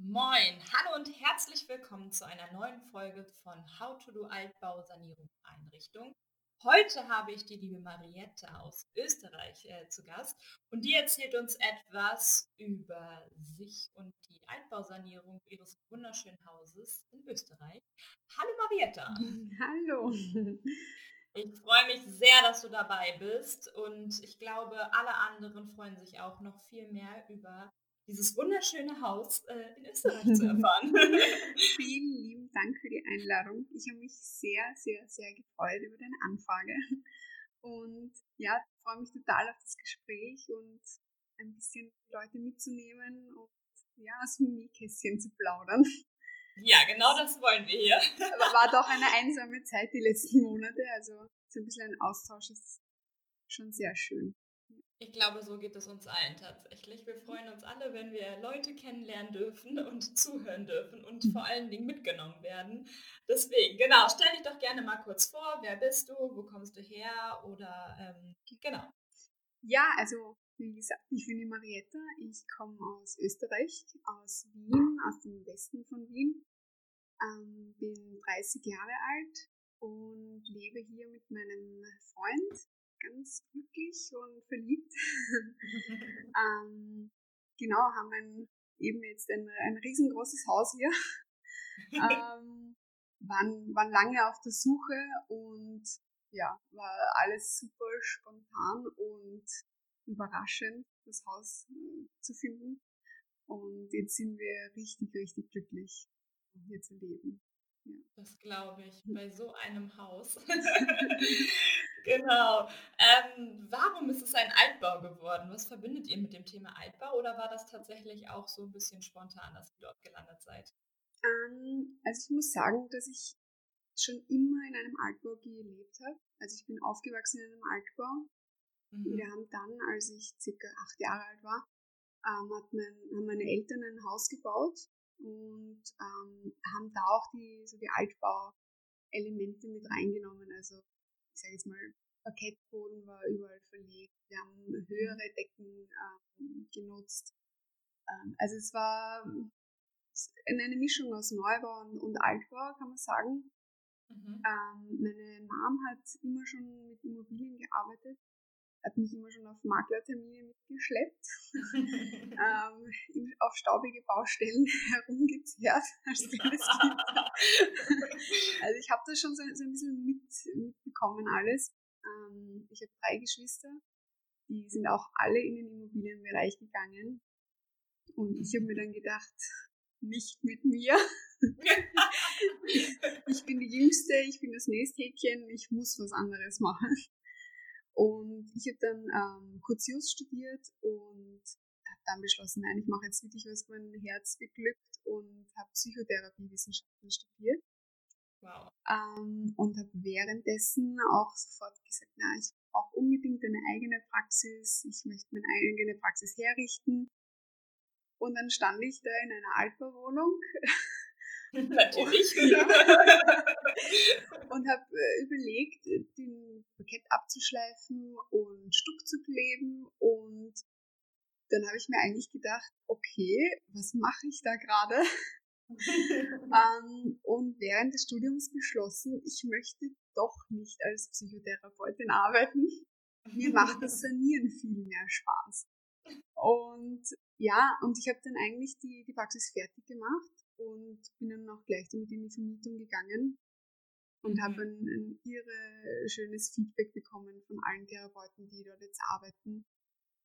Moin, hallo und herzlich willkommen zu einer neuen Folge von How to Do Altbau Sanierung Einrichtung. Heute habe ich die liebe Mariette aus Österreich äh, zu Gast und die erzählt uns etwas über sich und die Altbausanierung ihres wunderschönen Hauses in Österreich. Hallo Mariette. Hallo. Ich freue mich sehr, dass du dabei bist und ich glaube, alle anderen freuen sich auch noch viel mehr über dieses wunderschöne Haus äh, in Österreich zu erfahren. Vielen lieben Dank für die Einladung. Ich habe mich sehr, sehr, sehr gefreut über deine Anfrage. Und ja, freue mich total auf das Gespräch und ein bisschen Leute mitzunehmen und ja, aus dem Nähkästchen zu plaudern. Ja, genau das wollen wir hier. Aber war doch eine einsame Zeit die letzten Monate, also so ein bisschen ein Austausch ist schon sehr schön. Ich glaube, so geht es uns allen tatsächlich. Wir freuen uns alle, wenn wir Leute kennenlernen dürfen und zuhören dürfen und vor allen Dingen mitgenommen werden. Deswegen, genau, stell dich doch gerne mal kurz vor. Wer bist du? Wo kommst du her? Oder ähm, genau. Ja, also wie gesagt, ich bin die Marietta. Ich komme aus Österreich, aus Wien, aus dem Westen von Wien. Ähm, bin 30 Jahre alt und lebe hier mit meinem Freund ganz glücklich und verliebt. ähm, genau, haben ein, eben jetzt ein, ein riesengroßes Haus hier. ähm, waren, waren lange auf der Suche und ja, war alles super spontan und überraschend, das Haus äh, zu finden. Und jetzt sind wir richtig, richtig glücklich, hier zu leben. Ja. Das glaube ich, bei so einem Haus. Genau. Ähm, warum ist es ein Altbau geworden? Was verbindet ihr mit dem Thema Altbau oder war das tatsächlich auch so ein bisschen spontan, dass ihr dort gelandet seid? Ähm, also ich muss sagen, dass ich schon immer in einem Altbau gelebt habe. Also ich bin aufgewachsen in einem Altbau. Mhm. Wir haben dann, als ich circa acht Jahre alt war, ähm, hat mein, haben meine Eltern ein Haus gebaut und ähm, haben da auch die, so die Altbau-Elemente mit reingenommen. Also ich sage jetzt mal, Parkettboden war überall verlegt. Wir haben höhere Decken ähm, genutzt. Ähm, also es war eine Mischung aus Neubau und, und Altbau, kann man sagen. Mhm. Ähm, meine Mom hat immer schon mit Immobilien gearbeitet hat mich immer schon auf Maklertermine mitgeschleppt, ähm, auf staubige Baustellen herumgezerrt als kleines Kind. also ich habe das schon so, so, ein bisschen mit, mitbekommen alles. Ähm, ich habe drei Geschwister, die sind auch alle in den Immobilienbereich gegangen. Und ich habe mir dann gedacht, nicht mit mir. ich bin die Jüngste, ich bin das Nesthäkchen, ich muss was anderes machen. Und ich habe dann ähm, kurz Jus studiert und habe dann beschlossen, nein, ich mache jetzt wirklich was, mein Herz beglückt und habe Psychotherapiewissenschaften studiert. Wow. Ähm, und habe währenddessen auch sofort gesagt, na, ich brauche unbedingt eine eigene Praxis, ich möchte meine eigene Praxis herrichten. Und dann stand ich da in einer Altbauwohnung Natürlich. und habe äh, überlegt, den Parkett abzuschleifen und Stuck zu kleben. Und dann habe ich mir eigentlich gedacht, okay, was mache ich da gerade? ähm, und während des Studiums beschlossen, ich möchte doch nicht als Psychotherapeutin arbeiten. Mir macht das Sanieren viel mehr Spaß. Und ja, und ich habe dann eigentlich die, die Praxis fertig gemacht und bin dann auch gleich damit in die Vermietung gegangen und mhm. habe ein, ein irre schönes Feedback bekommen von allen Therapeuten, die dort jetzt arbeiten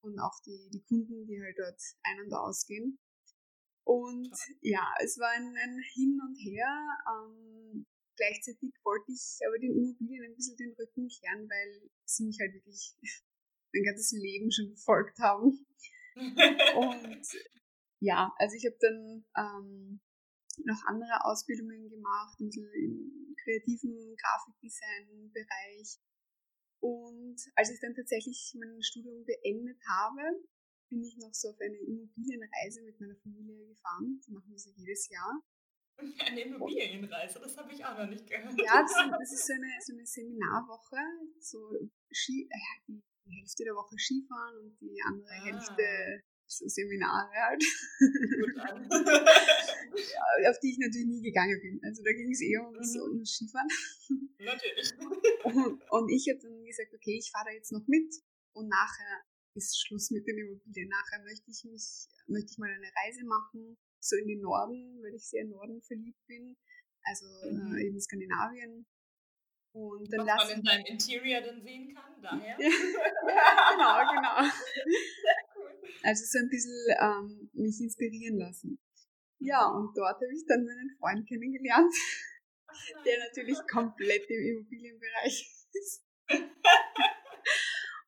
und auch die, die Kunden, die halt dort ein- und ausgehen. Und ja, es war ein, ein Hin und Her. Ähm, gleichzeitig wollte ich aber den Immobilien ein bisschen den Rücken kehren, weil sie mich halt wirklich mein ganzes Leben schon verfolgt haben. und ja, also ich habe dann ähm, noch andere Ausbildungen gemacht, ein bisschen im kreativen Grafikdesign-Bereich. Und als ich dann tatsächlich mein Studium beendet habe, bin ich noch so auf eine Immobilienreise mit meiner Familie gefahren. Die machen wir so jedes Jahr. Eine Immobilienreise, das habe ich auch noch nicht gehört. Ja, das, das ist so eine, so eine Seminarwoche. So Ski, äh, die, Hälfte der Woche Skifahren und die andere ah. Hälfte so Seminare halt. auf die ich natürlich nie gegangen bin. Also da ging es eher um das, um das Skifahren. Natürlich. Und, und ich habe dann gesagt, okay, ich fahre da jetzt noch mit und nachher ist Schluss mit den Immobilien. Nachher möchte ich mich, möchte ich mal eine Reise machen, so in den Norden, weil ich sehr in Norden verliebt bin. Also mhm. äh, eben Skandinavien. Und dann Was man in deinem Interior dann sehen kann, daher. ja, genau, genau. Also so ein bisschen ähm, mich inspirieren lassen. Ja, mhm. und dort habe ich dann meinen Freund kennengelernt, der natürlich komplett im Immobilienbereich ist.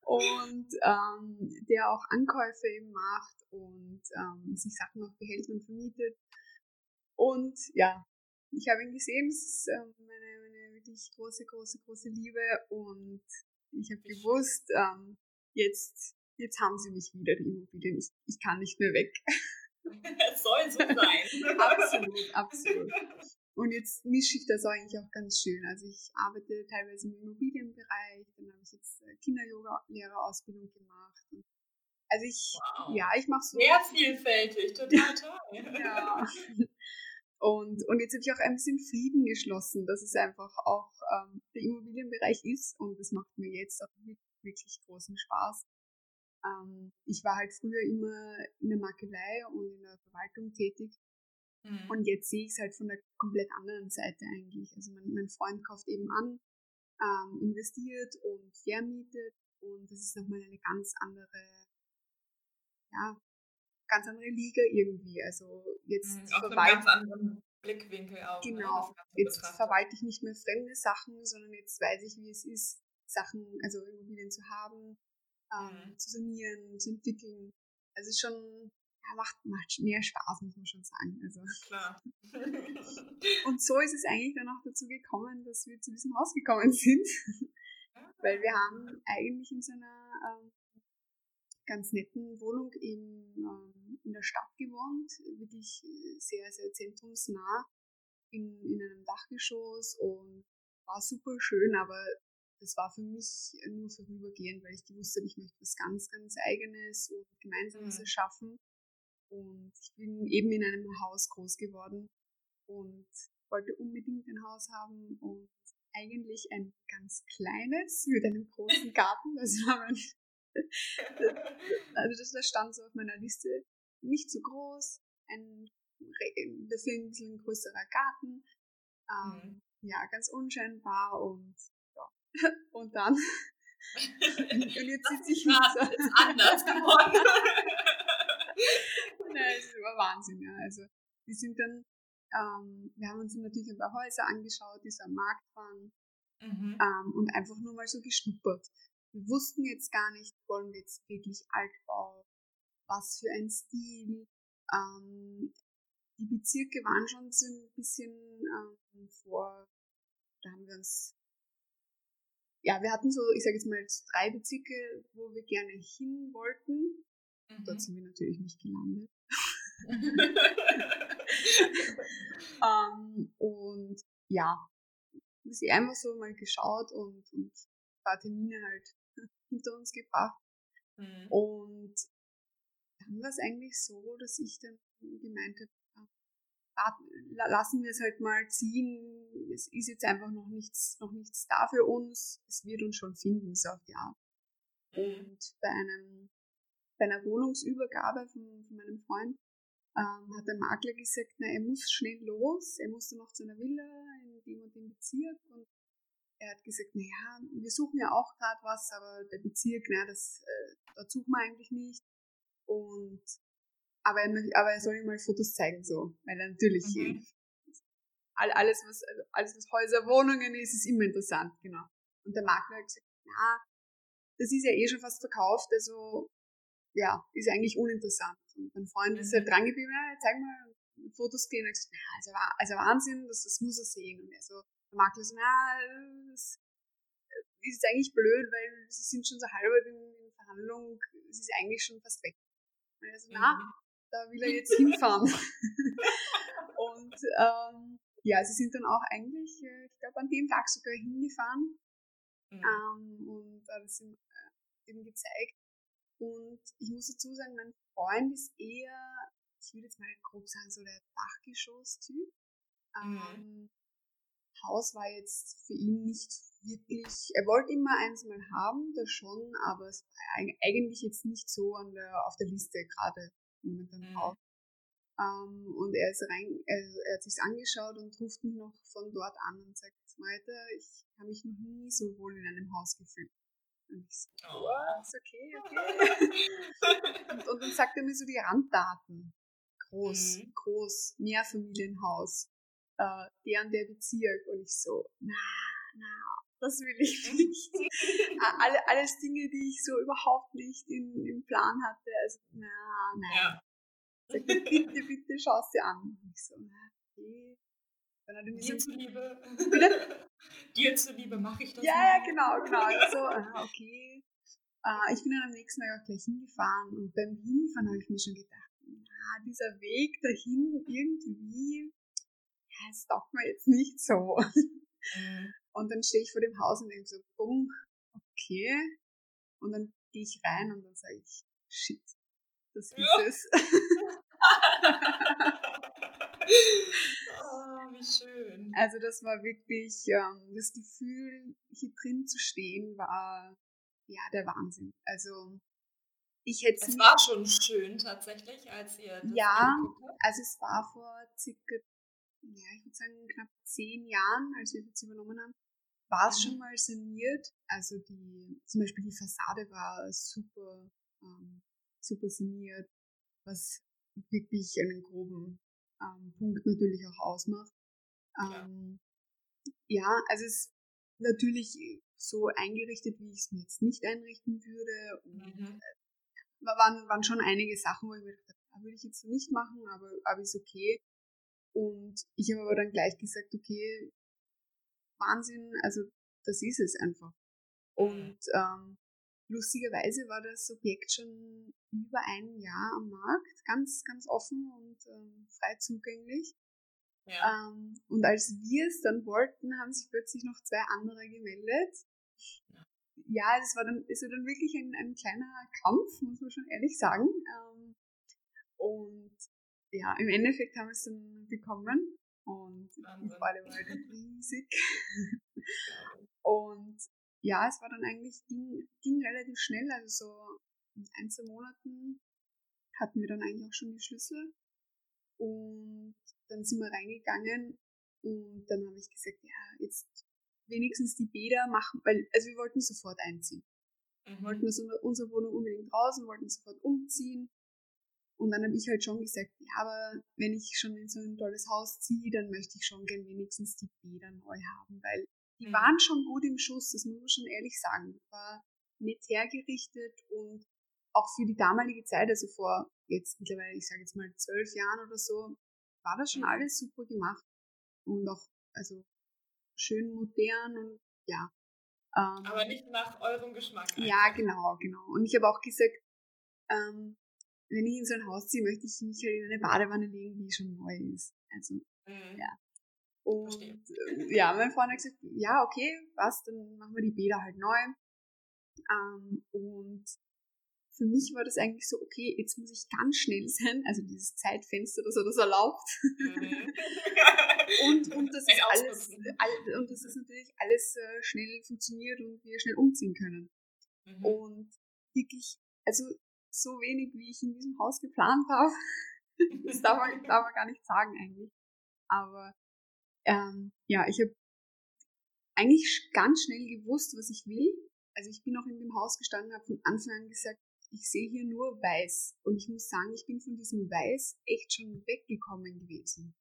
und ähm, der auch Ankäufe eben macht und ähm, sich Sachen auch behält und vermietet. Und ja, ich habe ihn gesehen, das ist ähm, meine, meine wirklich große, große, große Liebe und ich habe gewusst, ähm, jetzt, jetzt haben sie mich wieder, die Immobilien. Ich, ich kann nicht mehr weg. Es soll so sein. absolut, absolut. Und jetzt mische ich das eigentlich auch ganz schön. Also ich arbeite teilweise im Immobilienbereich, dann habe ich jetzt äh, Kinder-Yoga-Lehrerausbildung gemacht. Also ich, wow. ja, ich mache so. Sehr vielfältig, total toll. ja. Und, und jetzt habe ich auch ein bisschen Frieden geschlossen, dass es einfach auch ähm, der Immobilienbereich ist und das macht mir jetzt auch wirklich großen Spaß. Ähm, ich war halt früher immer in der Makelei und in der Verwaltung tätig mhm. und jetzt sehe ich es halt von der komplett anderen Seite eigentlich. Also mein, mein Freund kauft eben an, ähm, investiert und vermietet und das ist nochmal eine ganz andere ja, ganz andere Liga irgendwie. Also jetzt mhm, verwalte ganz anderen Blickwinkel auch. Ne, genau. Jetzt betrachtet. verwalte ich nicht mehr fremde Sachen, sondern jetzt weiß ich, wie es ist, Sachen, also Immobilien zu haben, ähm, mhm. zu sanieren, zu entwickeln. Also schon, ja, macht, macht mehr Spaß, muss man schon sagen. Also. Klar. und so ist es eigentlich dann auch dazu gekommen, dass wir zu diesem Haus gekommen sind. Weil wir haben eigentlich in so einer ähm, ganz netten Wohnung in, ähm, in der Stadt gewohnt, wirklich sehr, sehr zentrumsnah in, in einem Dachgeschoss und war super schön, aber das war für mich nur vorübergehend, weil ich gewusst habe, ich möchte was ganz, ganz Eigenes und Gemeinsames mhm. erschaffen. Und ich bin eben in einem Haus groß geworden und wollte unbedingt ein Haus haben und eigentlich ein ganz kleines mit einem großen Garten. Das war mein also das, stand so auf meiner Liste. Nicht zu groß, ein, dafür ein bisschen größerer Garten. Ähm, mhm. Ja, ganz unscheinbar und. Und dann. und jetzt sitze ich nicht so. ist anders geworden. Nein, es war Wahnsinn, ja. Also, wir sind dann, ähm, wir haben uns natürlich ein paar Häuser angeschaut, die so am Markt waren. Mhm. Ähm, und einfach nur mal so geschnuppert wir wussten jetzt gar nicht, wollen wir jetzt wirklich Altbau, was für ein Stil. Ähm, die Bezirke waren schon so ein bisschen ähm, vor, da haben wir uns, ja, wir hatten so, ich sage jetzt mal drei Bezirke, wo wir gerne hin wollten. Mhm. Dort sind wir natürlich nicht gelandet. ähm, und ja, sie einfach so mal geschaut und, und ein paar Termine halt hinter uns gebracht. Mhm. Und dann war es eigentlich so, dass ich dann gemeint habe, lassen wir es halt mal ziehen. Es ist jetzt einfach noch nichts, noch nichts da für uns. Es wird uns schon finden, Art. Mhm. Und bei einem, bei einer Wohnungsübergabe von, von meinem Freund ähm, hat der Makler gesagt, na, er muss schnell los, er musste noch zu einer Villa in dem und dem Bezirk und er hat gesagt, naja, wir suchen ja auch gerade was, aber der Bezirk, na, das, äh, dort suchen wir eigentlich nicht. Und aber er, aber er soll ihm mal Fotos zeigen, so, weil er natürlich mhm. alles, was, also alles, was Häuser, Wohnungen ist, ist immer interessant, genau. Und der Makler hat gesagt, na, das ist ja eh schon fast verkauft, also ja, ist eigentlich uninteressant. Und mein Freund mhm. ist halt dran geblieben, ja, zeig mal Fotos gehen. Und er hat gesagt, na, also, also Wahnsinn, das, das muss er sehen. Und er so, der Makler so, na, das ist eigentlich blöd, weil sie sind schon so halber in, in Verhandlung, es ist eigentlich schon fast weg. Und er so, na, mhm. Da will er jetzt hinfahren. und ähm, ja, sie sind dann auch eigentlich, äh, ich glaube, an dem Tag sogar hingefahren mhm. ähm, und äh, das ihm äh, eben gezeigt. Und ich muss dazu sagen, mein Freund ist eher, ich würde jetzt mal grob sagen, so der Dachgeschoss-Typ. Mhm. Ähm, Haus war jetzt für ihn nicht wirklich, er wollte immer eins mal haben, das schon, aber es war eigentlich jetzt nicht so an der, auf der Liste gerade momentan Mhm. Haus. Ähm, und er ist rein, er, er hat sich's angeschaut und ruft mich noch von dort an und sagt, Malte, ich habe mich noch nie so wohl in einem Haus gefühlt. Und ich so, Oh. was, okay, okay. und, und dann sagt er mir so die Randdaten. Groß, Mhm. groß, Mehrfamilienhaus, äh, der und der Bezirk. Und ich so, na, na, das will ich nicht. Ah, Alle, alles Dinge, die ich so überhaupt nicht in, im Plan hatte. Also, na, nein. Ja. Sagt er, bitte, bitte, schau es dir an. Und ich so, na, okay. Dann hat er mir Dir so, zuliebe. Bitte? Dir zuliebe mache ich das. ja, mal. ja, genau, genau. So, ah, okay. Äh, ich bin dann am nächsten Tag auch gleich hingefahren und beim Hinfahren habe ich mir schon gedacht, na, dieser Weg dahin irgendwie, ja, das taugt mir jetzt nicht so. Mhm. Und dann stehe ich vor dem Haus und denke so, bumm, okay. Und dann gehe ich rein und dann sage ich, shit, das ist Ja. es. oh, wie schön. Also das war wirklich, ähm, das Gefühl, hier drin zu stehen, war ja der Wahnsinn. Also ich hätte Es war schon schön tatsächlich, als ihr das Ja. also es war vor circa, ja, ich würde sagen knapp zehn Jahren, als wir das übernommen haben, war es Mhm. schon mal saniert. Also die, zum Beispiel die Fassade war super, ähm, super saniert, was wirklich einen groben ähm, Punkt natürlich auch ausmacht. Ja. Ähm, ja, also es ist natürlich so eingerichtet, wie ich es mir jetzt nicht einrichten würde. Und Mhm. da waren, waren schon einige Sachen, wo ich mir gedacht habe, ah, würde ich jetzt nicht machen, aber, aber ist okay. Und ich habe aber dann gleich gesagt, okay, Wahnsinn, also das ist es einfach. Und ähm, lustigerweise war das Objekt schon über ein Jahr am Markt, ganz, ganz offen und ähm, frei zugänglich. Ja. Ähm, und als wir es dann wollten, haben sich plötzlich noch zwei andere gemeldet. Ja, es war dann, es war dann wirklich ein, ein kleiner Kampf, muss man schon ehrlich sagen. Ähm, und ja, im Endeffekt haben wir es dann bekommen. Und die Wahnsinn. Freude war halt riesig. Und ja, es war dann eigentlich, ging, ging relativ schnell, also so in ein, zwei Monaten hatten wir dann eigentlich auch schon die Schlüssel. Und dann sind wir reingegangen und dann habe ich gesagt, ja, jetzt wenigstens die Bäder machen, weil, also wir wollten sofort einziehen. Wir wollten Mhm. aus unserer- unserer Wohnung unbedingt raus und wollten sofort umziehen. Und dann habe ich halt schon gesagt, ja, aber wenn ich schon in so ein tolles Haus ziehe, dann möchte ich schon gern wenigstens die Bäder neu haben, weil die Mhm. waren schon gut im Schuss, das muss man schon ehrlich sagen. War nett hergerichtet und auch für die damalige Zeit, also vor jetzt mittlerweile, ich sage jetzt mal zwölf Jahren oder so, war das schon Mhm. alles super gemacht. Und auch, also schön modern und ja. Ähm, Aber nicht nach eurem Geschmack. ja, einfach. genau, genau. Und ich habe auch gesagt, ähm, wenn ich in so ein Haus ziehe, möchte ich mich halt in eine Badewanne legen, die schon neu ist. Also, Mhm. Ja. und Verstehe. äh, ja, mein Freund hat gesagt, ja, okay, was, dann machen wir die Bäder halt neu. Ähm, und für mich war das eigentlich so, okay, jetzt muss ich ganz schnell sein, also dieses Zeitfenster, das er das erlaubt. Mhm. Und, und das ist alles, all, und das ist natürlich alles äh, schnell funktioniert und wir schnell umziehen können. Mhm. Und wirklich, also so wenig, wie ich in diesem Haus geplant habe, das darf man, darf man gar nicht sagen eigentlich. Aber ähm, ja, ich habe eigentlich ganz schnell gewusst, was ich will. Also ich bin auch in dem Haus gestanden, habe von Anfang an gesagt, ich sehe hier nur weiß. Und ich muss sagen, ich bin von diesem Weiß echt schon weggekommen gewesen.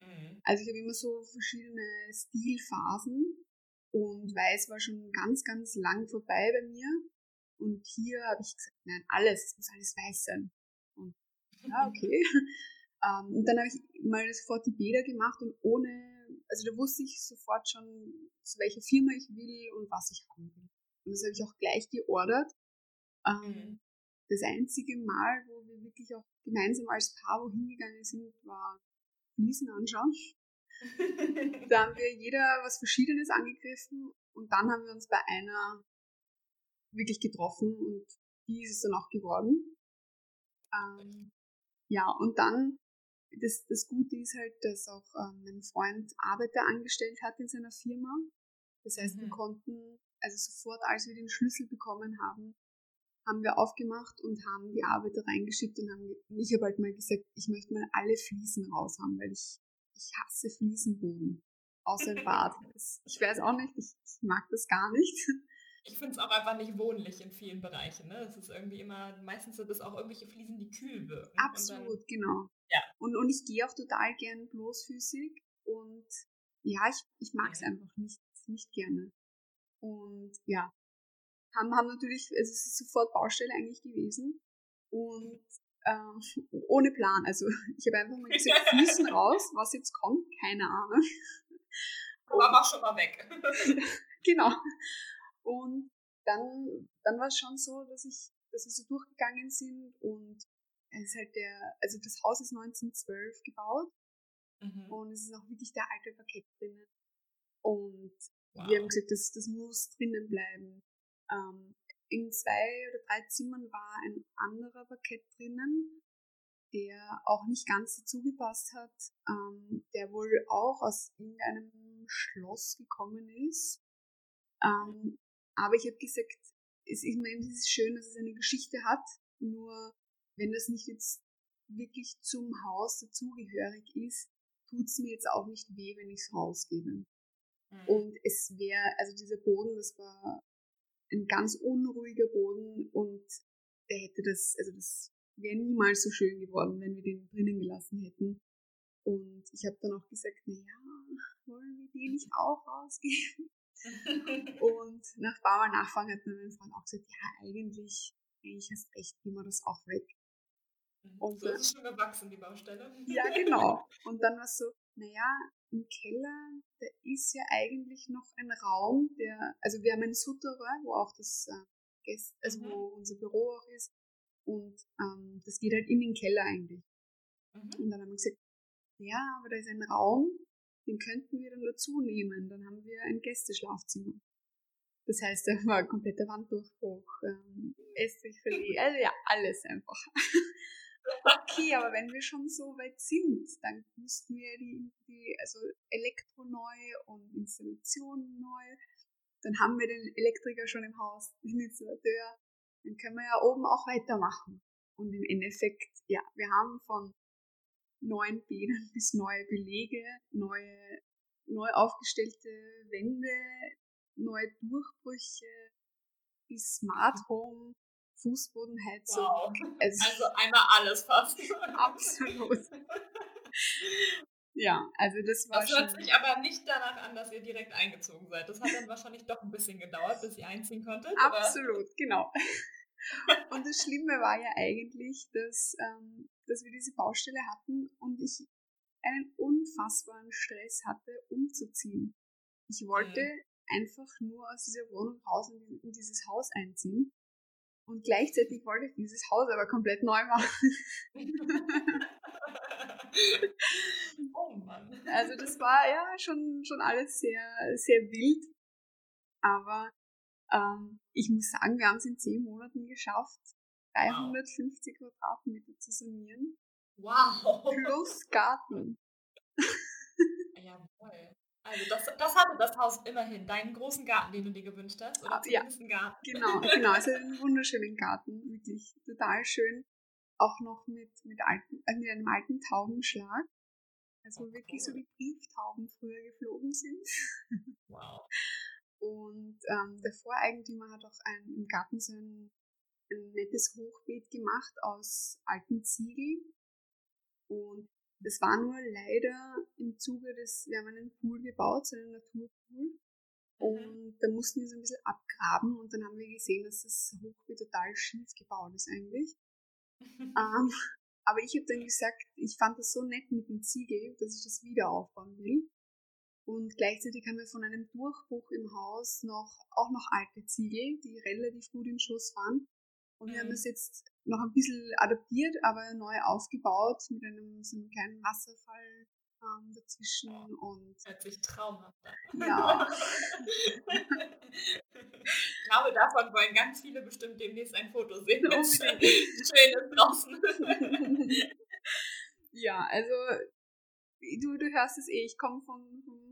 Mhm. Also ich habe immer so verschiedene Stilphasen und Weiß war schon ganz, ganz lang vorbei bei mir. Und hier habe ich gesagt, nein, alles, es muss alles weiß sein. Und ja, okay. ähm, und dann habe ich mal sofort die Bäder gemacht und ohne, also da wusste ich sofort schon, zu welcher Firma ich will und was ich haben will. Und das habe ich auch gleich geordert. Ähm, Mhm. Das einzige Mal, wo wir wirklich auch gemeinsam als Paar wohin gegangen sind, war Fliesen anschauen. Da haben wir jeder was Verschiedenes angegriffen und dann haben wir uns bei einer wirklich getroffen und die ist es dann auch geworden. Ähm, ja, und dann, das, das Gute ist halt, dass auch ähm, mein Freund Arbeiter angestellt hat in seiner Firma. Das heißt, mhm. wir konnten, also sofort, als wir den Schlüssel bekommen haben, haben wir aufgemacht und haben die Arbeiter reingeschickt und haben, ich habe halt mal gesagt, ich möchte mal alle Fliesen raus haben, weil ich, ich hasse Fliesenboden. Außer im Bad. ich weiß auch nicht, ich, ich mag das gar nicht. Ich finde es auch einfach nicht wohnlich in vielen Bereichen. Ne? Es ist irgendwie immer, meistens sind es auch irgendwelche Fliesen, die kühl wirken. Absolut, dann, genau. Ja. Und, und ich gehe auch total gern bloßfüßig und ja, ich, ich mag es ja. einfach nicht, nicht gerne. Und ja, haben, haben natürlich, also es ist sofort Baustelle eigentlich gewesen und äh, ohne Plan. Also ich habe einfach mal gesagt, Füßen raus, was jetzt kommt, keine Ahnung. Aber mach schon mal weg. genau. Und dann, dann war es schon so, dass ich, dass wir so durchgegangen sind und es ist halt der, also das Haus ist 1912 gebaut mhm. und es ist auch wirklich der alte Parkett drinnen. Und wow. wir haben gesagt, das, das muss drinnen bleiben. Ähm, in zwei oder drei Zimmern war ein anderer Parkett drinnen, der auch nicht ganz dazu gepasst hat, ähm, der wohl auch aus irgendeinem Schloss gekommen ist. Ähm, aber ich habe gesagt, es, ich meine, es ist schön, dass es eine Geschichte hat, nur wenn das nicht jetzt wirklich zum Haus dazugehörig ist, tut es mir jetzt auch nicht weh, wenn ich es rausgebe. Mhm. Und es wäre, also dieser Boden, das war ein ganz unruhiger Boden und der hätte das, also das wäre niemals so schön geworden, wenn wir den drinnen gelassen hätten. Und ich habe dann auch gesagt, na ja, wollen wir den nicht auch rausgeben? Und nach ein paar Mal Nachfragen hat mein Freund auch gesagt, ja, eigentlich, eigentlich hast recht, gehen wir das auch weg. Mhm. Und so ist es schon gewachsen, die Baustelle. ja, genau. Und dann war es so, naja, im Keller, da ist ja eigentlich noch ein Raum, der, also wir haben ein Souterrain, wo auch das äh, Gäst, also mhm. wo unser Büro auch ist. Und ähm, das geht halt in den Keller eigentlich. Mhm. Und dann haben wir gesagt, ja, aber da ist ein Raum, den könnten wir dann dazu nehmen. Dann haben wir ein Gästeschlafzimmer. Das heißt, da war ein kompletter Wanddurchbruch, ähm, Estrichfilet, also ja, alles einfach. okay, aber wenn wir schon so weit sind, dann müssten wir die, die also Elektro neu und Installation neu. Dann haben wir den Elektriker schon im Haus, den Installateur. Dann können wir ja oben auch weitermachen. Und im Endeffekt, ja, wir haben von neuen Bädern bis neue Belege, neue, neu aufgestellte Wände, neue Durchbrüche, bis Smart Home, Fußbodenheizung. Wow. Also, also einmal alles fast. Absolut. Ja, also das war Das hört sich aber nicht danach an, dass ihr direkt eingezogen seid. Das hat dann wahrscheinlich doch ein bisschen gedauert, bis ihr einziehen konntet. Absolut, oder? genau. Und das Schlimme war ja eigentlich, dass, ähm, dass wir diese Baustelle hatten und ich einen unfassbaren Stress hatte, umzuziehen. Ich wollte mhm. einfach nur aus dieser Wohnung raus und in dieses Haus einziehen. Und gleichzeitig wollte ich dieses Haus aber komplett neu machen. oh Mann. Also das war ja schon, schon alles sehr, sehr wild. Aber ähm, ich muss sagen, wir haben es in zehn Monaten geschafft, 350 wow. Quadratmeter zu sanieren. Wow. Plus Garten. Jawohl. Also das, das hatte das Haus immerhin, deinen großen Garten, den du dir gewünscht hast, oder ah, ja, einen Garten. Genau, genau, also einen wunderschönen Garten, wirklich total schön. Auch noch mit, mit, alten, äh, mit einem alten Taubenschlag. Also oh, wirklich so wie Brieftauben früher geflogen sind. Wow. Und ähm, der Voreigentümer hat auch ein, im Garten so ein, ein nettes Hochbeet gemacht aus alten Ziegeln. Und das war nur leider im Zuge des, wir haben einen Pool gebaut, so einen Naturpool. Mhm. Und da mussten wir so ein bisschen abgraben und dann haben wir gesehen, dass das Hochbeet total schief gebaut ist eigentlich. ähm, aber ich habe dann gesagt, ich fand das so nett mit dem Ziegel, dass ich das wieder aufbauen will. Und gleichzeitig haben wir von einem Durchbruch im Haus noch, auch noch alte Ziegel, die relativ gut in Schuss waren. Und wir haben mhm. das jetzt noch ein bisschen adaptiert, aber neu aufgebaut mit einem so einem kleinen Wasserfall ähm, dazwischen und. Hört sich traumhaft an. Ja. ich glaube, davon wollen ganz viele bestimmt demnächst ein Foto sehen. Unbedingt. Schön ist draußen. ja, also du, du hörst es eh, ich komme von, von,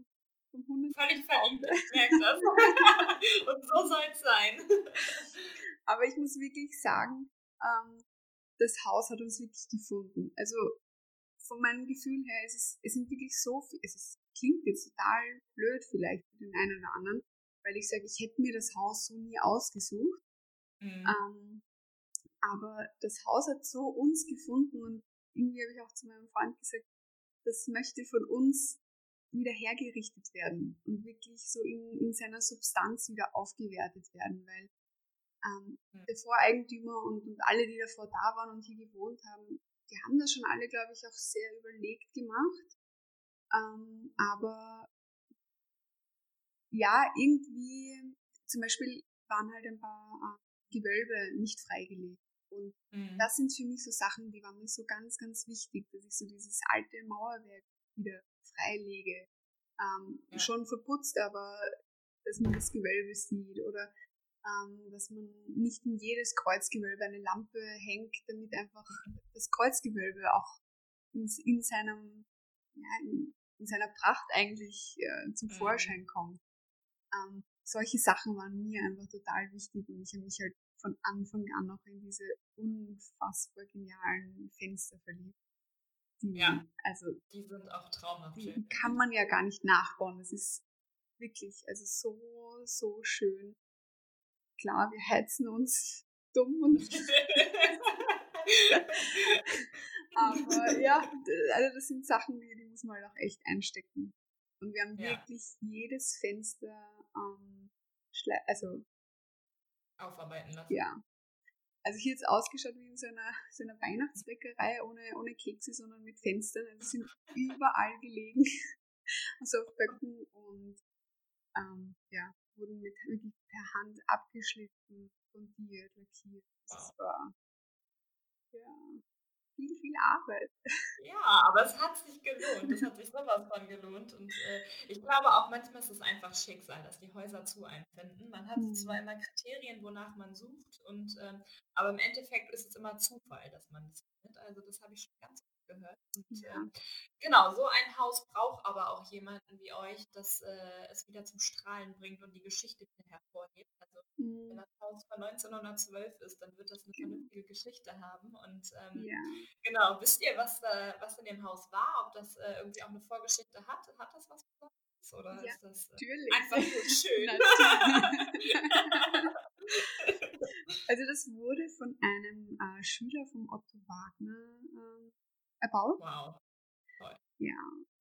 von Hunden. Völlig verliebt, ich merke das. und so soll es sein. Aber ich muss wirklich sagen, ähm, das Haus hat uns wirklich gefunden. Also von meinem Gefühl her, es, ist, es sind wirklich so viel, es ist, klingt jetzt total blöd vielleicht für den einen oder anderen, weil ich sage, ich hätte mir das Haus so nie ausgesucht. Mhm. Ähm, aber das Haus hat so uns gefunden und irgendwie habe ich auch zu meinem Freund gesagt, das möchte von uns wieder hergerichtet werden und wirklich so in, in seiner Substanz wieder aufgewertet werden, weil ähm, mhm. der Voreigentümer und, und alle, die davor da waren und hier gewohnt haben, die haben das schon alle, glaube ich, auch sehr überlegt gemacht. Ähm, aber ja, irgendwie, zum Beispiel waren halt ein paar äh, Gewölbe nicht freigelegt. Und mhm. das sind für mich so Sachen, die waren mir so ganz, ganz wichtig, dass ich so dieses alte Mauerwerk wieder freilege. Ähm, ja. Schon verputzt, aber dass man das Gewölbe sieht oder ähm, dass man nicht in jedes Kreuzgewölbe eine Lampe hängt, damit einfach das Kreuzgewölbe auch in, in seinem, ja, in, in, seiner Pracht eigentlich äh, zum mhm. Vorschein kommt. Ähm, solche Sachen waren mir einfach total wichtig und ich habe mich halt von Anfang an auch in diese unfassbar genialen Fenster verliebt. Die, ja, also die sind auch traumhaft. Die kann man ja gar nicht nachbauen. Das ist wirklich, also so, so schön klar, wir heizen uns dumm und. Aber ja, also das sind Sachen, die, die muss man halt auch echt einstecken. Und wir haben ja. wirklich jedes Fenster ähm, also aufarbeiten lassen. Ja. Also hier jetzt ausgeschaut wie in so einer, so einer Weihnachtsbäckerei ohne, ohne Kekse, sondern mit Fenstern. Also sind überall gelegen. also auf Böcken und ähm, ja, wurden mit wirklich per Hand abgeschliffen, fundiert, lackiert. Das war ja viel, viel Arbeit. Ja, aber es hat sich gelohnt. Es hat sich sowas von gelohnt. Und äh, ich glaube auch manchmal ist es einfach Schicksal, dass die Häuser zu einem finden. Man hat mhm. zwar immer Kriterien, wonach man sucht, und ähm, aber im Endeffekt ist es immer Zufall, dass man es findet. Also das habe ich schon ganz gehört. Und, ja. äh, genau, so ein Haus braucht aber auch jemanden wie euch, das äh, es wieder zum Strahlen bringt und die Geschichte wieder hervorhebt. Also mhm. wenn das Haus von 1912 ist, dann wird das eine genau. vernünftige Geschichte haben. Und ähm, ja. genau, wisst ihr, was, äh, was in dem Haus war? Ob das äh, irgendwie auch eine Vorgeschichte hat? Hat das was Besonderes? Oder ja, ist das äh, einfach nur schön? also das wurde von einem äh, Schüler von Otto Wagner ähm, erbaut. Wow. Toll. Ja.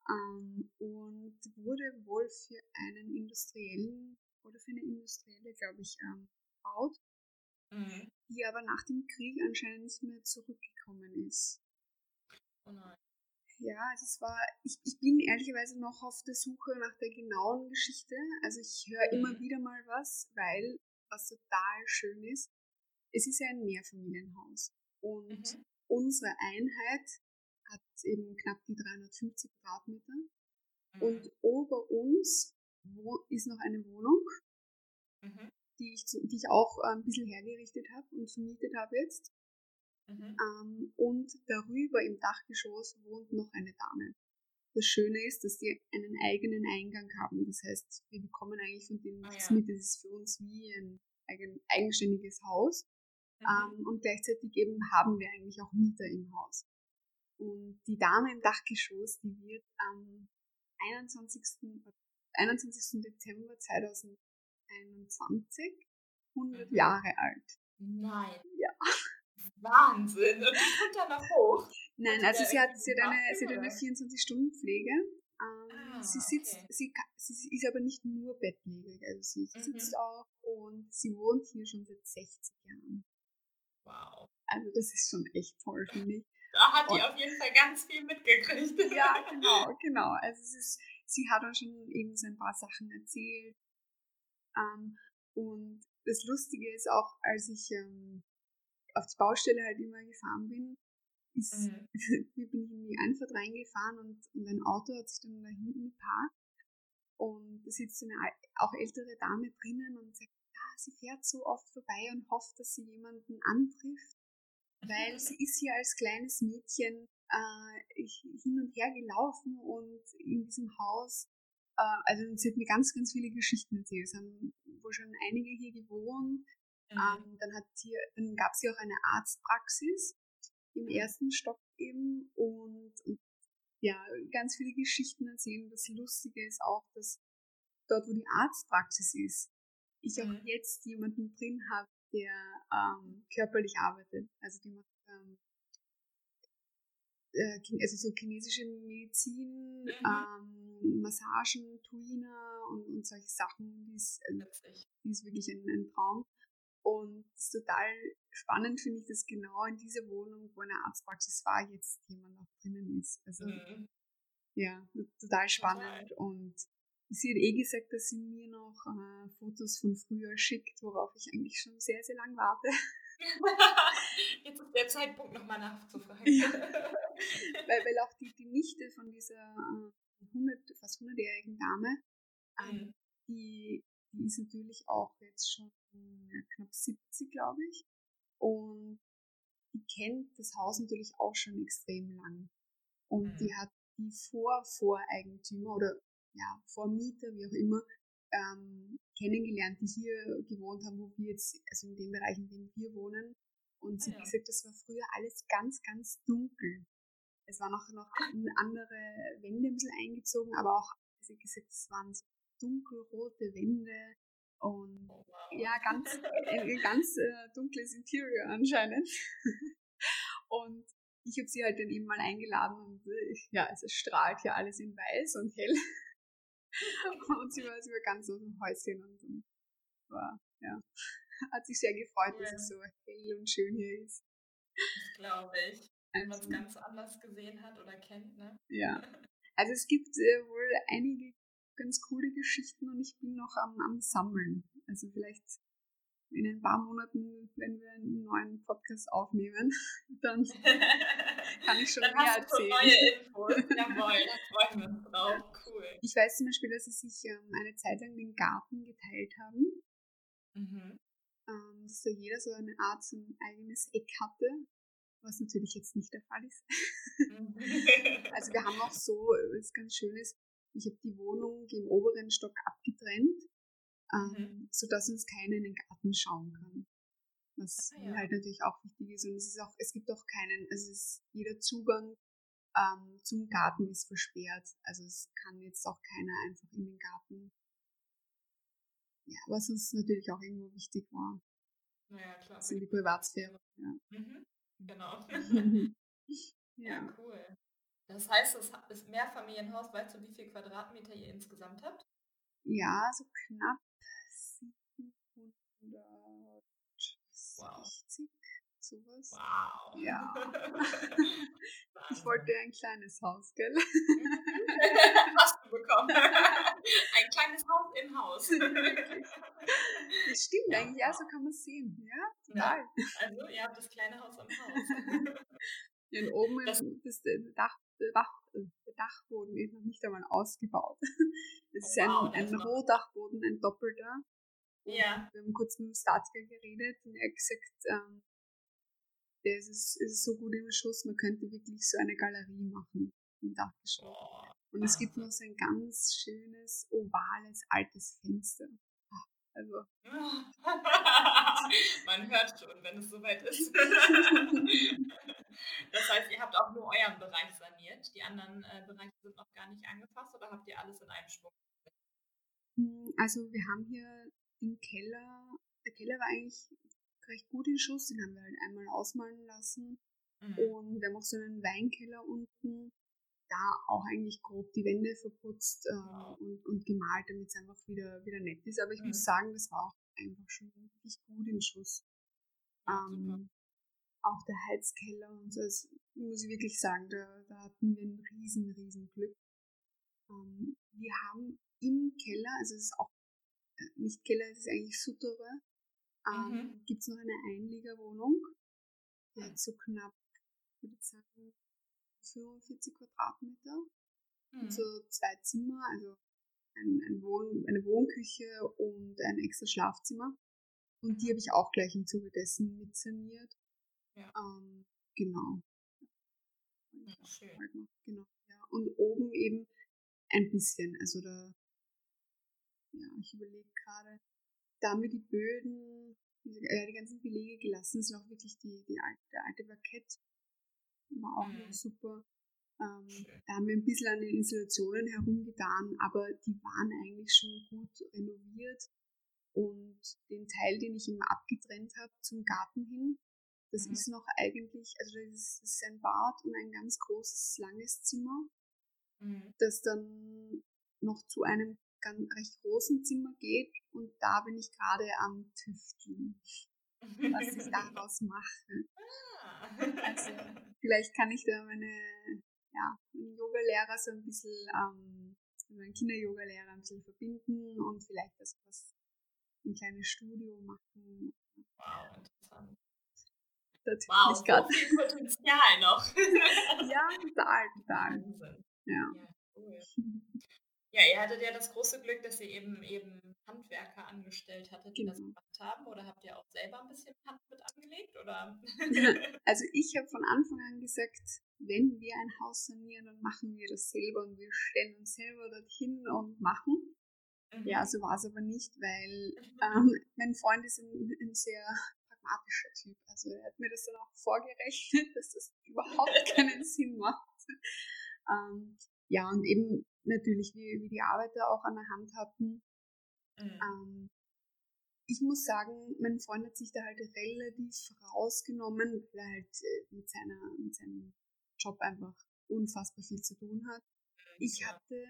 Ähm, und wurde wohl für einen industriellen oder für eine industrielle, glaube ich, ähm, gebaut, mhm. die aber nach dem Krieg anscheinend nicht mehr zurückgekommen ist. Oh nein. Ja, also es war, ich, ich bin ehrlicherweise noch auf der Suche nach der genauen Geschichte. Also ich höre mhm. immer wieder mal was, weil was total schön ist, es ist ja ein Mehrfamilienhaus. Und mhm. unsere Einheit hat eben knapp die 350 Quadratmeter. Mhm. Und ober uns wo, ist noch eine Wohnung, mhm. die, ich, die ich auch äh, ein bisschen hergerichtet habe und vermietet habe jetzt. Mhm. Ähm, und darüber im Dachgeschoss wohnt noch eine Dame. Das Schöne ist, dass die einen eigenen Eingang haben. Das heißt, wir bekommen eigentlich von denen nichts ah, ja. mit. Das ist für uns wie ein eigen, eigenständiges Haus. Mhm. Ähm, und gleichzeitig eben haben wir eigentlich auch Mieter im Haus. Und die Dame im Dachgeschoss, die wird am 21. 21. Dezember 2021 100 mhm. Jahre alt. Nein. Ja. Wahnsinn. Und die kommt dann noch hoch. Nein, also sie hat, sie hat eine, sie hat eine 24-Stunden-Pflege. Ähm, ah, sie sitzt, okay. sie, sie ist aber nicht nur bettlägerig, also sie, mhm. sitzt auch und sie wohnt hier schon seit 60 Jahren. Wow. Also das ist schon echt toll, finde ich. Da hat die auf jeden Fall ganz viel mitgekriegt. Ja, genau, genau. Also ist, sie hat uns schon eben so ein paar Sachen erzählt. Ähm, und das Lustige ist auch, als ich ähm, auf die Baustelle halt immer gefahren bin, ist, mhm. bin ich in die Einfahrt reingefahren und, und ein Auto hat sich dann da hinten geparkt und da sitzt eine auch ältere Dame drinnen und sagt, ja, sie fährt so oft vorbei und hofft, dass sie jemanden antrifft, weil sie ist hier als kleines Mädchen äh, hin und her gelaufen und in diesem Haus, äh, also sie hat mir ganz, ganz viele Geschichten erzählt. Es haben wohl schon einige hier gewohnt. Mhm. Ähm, dann hat hier, dann gab es hier auch eine Arztpraxis im mhm. ersten Stock eben und, und ja, ganz viele Geschichten erzählen. Das Lustige ist auch, dass dort, wo die Arztpraxis ist, ich auch mhm. jetzt jemanden drin habe, der ähm, körperlich arbeitet. Also die macht ähm, äh, also so chinesische Medizin, mhm. ähm, Massagen, Tuina und, und solche Sachen, die ist, äh, die ist wirklich ein, ein Traum. Und ist total spannend, finde ich, dass genau in dieser Wohnung, wo eine Arztpraxis war, jetzt jemand noch drinnen ist. Also, mhm. ja, total spannend. Total. Und sie hat eh gesagt, dass sie mir noch äh, Fotos von früher schickt, worauf ich eigentlich schon sehr, sehr lang warte. Jetzt ist der Zeitpunkt, nochmal nachzufragen. Ja. weil, weil auch die, die Nichte von dieser äh, 100, fast 100-jährigen Dame, ähm, mhm. die, die ist natürlich auch jetzt schon ja, knapp 70, glaube ich. Und die kennt das Haus natürlich auch schon extrem lang. Und mhm. die hat die Vor-Voreigentümer oder ja, Vormieter, wie auch immer, ähm, kennengelernt, die hier gewohnt haben, wo wir jetzt, also in dem Bereich, in dem wir wohnen. Und sie ah, ja. hat gesagt, das war früher alles ganz, ganz dunkel. Es waren auch noch andere Wände ein bisschen eingezogen, aber auch, sie hat gesagt, es waren so dunkelrote Wände und oh, wow. ja, ganz, ein ganz äh, dunkles Interior anscheinend. und ich habe sie halt dann eben mal eingeladen und äh, ja, es strahlt ja alles in weiß und hell. Und sie war, sie war ganz so im Häuschen und, und war, ja, hat sich sehr gefreut, ja. dass es so hell und schön hier ist. Das glaube ich. Wenn man es also ganz anders gesehen hat oder kennt, ne? Ja. Also es gibt äh, wohl einige ganz coole Geschichten und ich bin noch am, am Sammeln. Also vielleicht in ein paar Monaten, wenn wir einen neuen Podcast aufnehmen, dann kann ich schon dann mehr erzählen. neue Infos. Jawohl, da freuen wir uns drauf. Cool. Ich weiß zum Beispiel, dass sie sich ähm, eine Zeit lang den Garten geteilt haben. Mhm. Ähm, dass da jeder so eine Art so ein eigenes Eck hatte, was natürlich jetzt nicht der Fall ist. Mhm. also wir haben auch so, was ganz schön ist, ich habe die Wohnung im oberen Stock abgetrennt ähm, mhm. sodass uns keiner in den Garten schauen kann. Was ah, ja. halt natürlich auch wichtig ist. Und es ist auch, es gibt auch keinen, also es ist, jeder Zugang ähm, zum Garten ist versperrt. Also es kann jetzt auch keiner einfach in den Garten. Ja, was uns natürlich auch irgendwo wichtig war. Naja, klar. Das sind die Privatsphäre. Ja. Mhm. Genau. ja. ja, cool. Das heißt, ist Mehrfamilienhaus. Weißt du, wie viel Quadratmeter ihr insgesamt habt? Ja, so knapp 160, sowas. Wow. Ja. ich wollte ein kleines Haus, gell? Hast du bekommen. Ein kleines Haus im Haus. Das stimmt ja, eigentlich, ja, so kann man es sehen. Ja, total. Ja, also, ihr habt das kleine Haus am Haus. Und oben das, das Dach, Dach, der Dachboden ist noch nicht einmal ausgebaut. Das ist wow, ein, ein Rohdachboden, ein doppelter. Ja. Wir haben kurz mit dem Statiker geredet und er hat gesagt, ähm, der ist, ist so gut im Schuss, man könnte wirklich so eine Galerie machen im Dachgeschoss. Und es gibt noch so ein ganz schönes, ovales, altes Fenster. Also. Man hört schon, wenn es soweit ist. das heißt, ihr habt auch nur euren Bereich saniert. Die anderen äh, Bereiche sind noch gar nicht angefasst oder habt ihr alles in einem Schwung? Hm, also wir haben hier den Keller, der Keller war eigentlich recht gut in Schuss, den haben wir halt einmal ausmalen lassen. Mhm. Und wir haben auch so einen Weinkeller unten, da auch eigentlich grob die Wände verputzt äh, und, und gemalt, damit es einfach wieder, wieder nett ist. Aber ich mhm. muss sagen, das war auch einfach schon wirklich gut in Schuss. Ähm, auch der Heizkeller und so, das muss ich wirklich sagen, da, da hatten wir ein riesen, riesen Glück. Ähm, wir haben im Keller, also es ist auch nicht Keller, es ist eigentlich Suttere, ähm, mhm. gibt es noch eine Einliegerwohnung. Die hat so knapp würde ich sagen, 45 Quadratmeter. Mhm. So zwei Zimmer, also ein, ein Wohn-, eine Wohnküche und ein extra Schlafzimmer. Und die habe ich auch gleich im Zuge dessen mit saniert. Ja. Ähm, genau. Ja, schön. Genau. Ja. Und oben eben ein bisschen, also da, ja, ich überlege gerade, da wir die Böden, ja, die ganzen Belege gelassen, sind auch wirklich die, die alte, der alte Parkett, war auch noch Mhm. super. Ähm, da haben wir ein bisschen an den Installationen herumgetan, aber die waren eigentlich schon gut renoviert. Und den Teil, den ich immer abgetrennt habe zum Garten hin, das Mhm. ist noch eigentlich, also das ist, das ist ein Bad und ein ganz großes, langes Zimmer, Mhm. das dann noch zu einem ganz recht großen Zimmer geht. Und da bin ich gerade am Tüfteln, was ich daraus mache. Ah. Also, Vielleicht kann ich da meine, ja, meinen Yoga-Lehrer so ein bisschen, ähm, meinen Kinder-Yoga-Lehrer ein bisschen verbinden und vielleicht das was, ein kleines Studio machen. wow, interessant. Da tüftel Wow, ich so gerade. viel Potenzial noch. Ja, total, total. Ja. Ja, cool. Ja, ihr hattet ja das große Glück, dass ihr eben eben Handwerker angestellt hattet, die das Genau. gemacht haben. Oder habt ihr auch selber ein bisschen Hand mit angelegt? Oder? Also ich habe von Anfang an gesagt, wenn wir ein Haus sanieren, dann machen wir das selber und wir stellen uns selber dorthin und machen. Ja, so war es aber nicht, weil ähm, mein Freund ist ein, ein sehr pragmatischer Typ. Also er hat mir das dann auch vorgerechnet, dass das überhaupt keinen Sinn macht. Ähm, ja, und eben natürlich, wie, wie die Arbeiter auch an der Hand hatten. Mhm. Ähm, ich muss sagen, mein Freund hat sich da halt relativ rausgenommen, weil er halt äh, mit, seiner, mit seinem Job einfach unfassbar viel zu tun hat. Ich Ja. hatte,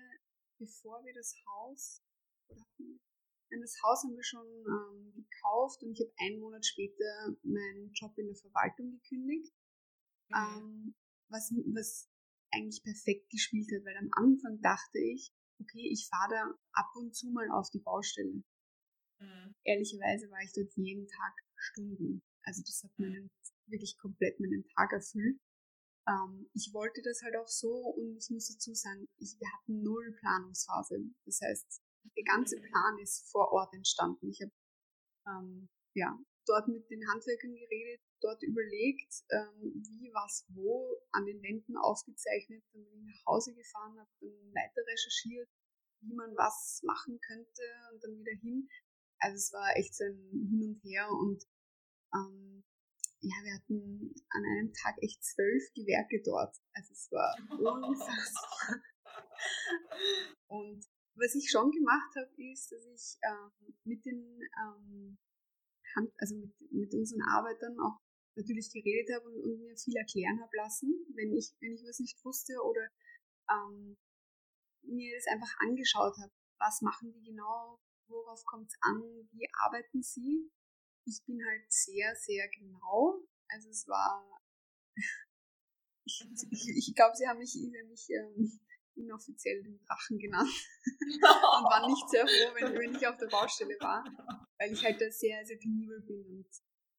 bevor wir das Haus, oder hatten nein, das Haus haben wir schon ähm, gekauft und ich habe einen Monat später meinen Job in der Verwaltung gekündigt, Mhm. ähm, was, was eigentlich perfekt gespielt hat, weil am Anfang dachte ich, okay, ich fahre da ab und zu mal auf die Baustelle. Mhm. Ehrlicherweise war ich dort jeden Tag Stunden. Also das hat meinen, wirklich komplett meinen Tag erfüllt. Ähm, ich wollte das halt auch so und ich muss dazu sagen, ich, wir hatten null Planungsphase. Das heißt, der ganze Plan ist vor Ort entstanden. Ich habe ähm, ja, dort mit den Handwerkern geredet, dort überlegt, ähm, wie, was, wo, an den Wänden aufgezeichnet, dann bin ich nach Hause gefahren, habe dann weiter recherchiert, wie man was machen könnte und dann wieder hin. Also es war echt so ein Hin und Her und ähm, ja, wir hatten an einem Tag echt zwölf Gewerke dort. Also es war unfassbar. Und was ich schon gemacht habe, ist, dass ich ähm, mit den ähm, Hand, also mit, mit unseren Arbeitern auch natürlich geredet habe und, und mir viel erklären habe lassen, wenn ich, wenn ich was nicht wusste oder ähm, mir das einfach angeschaut habe. Was machen die genau? Worauf kommt es an? Wie arbeiten sie? Ich bin halt sehr, sehr genau. Also es war, ich, ich, ich glaube, sie haben mich, sie haben mich ähm, inoffiziell den Drachen genannt und war nicht sehr froh, wenn, wenn ich auf der Baustelle war, weil ich halt da sehr, sehr penibel bin und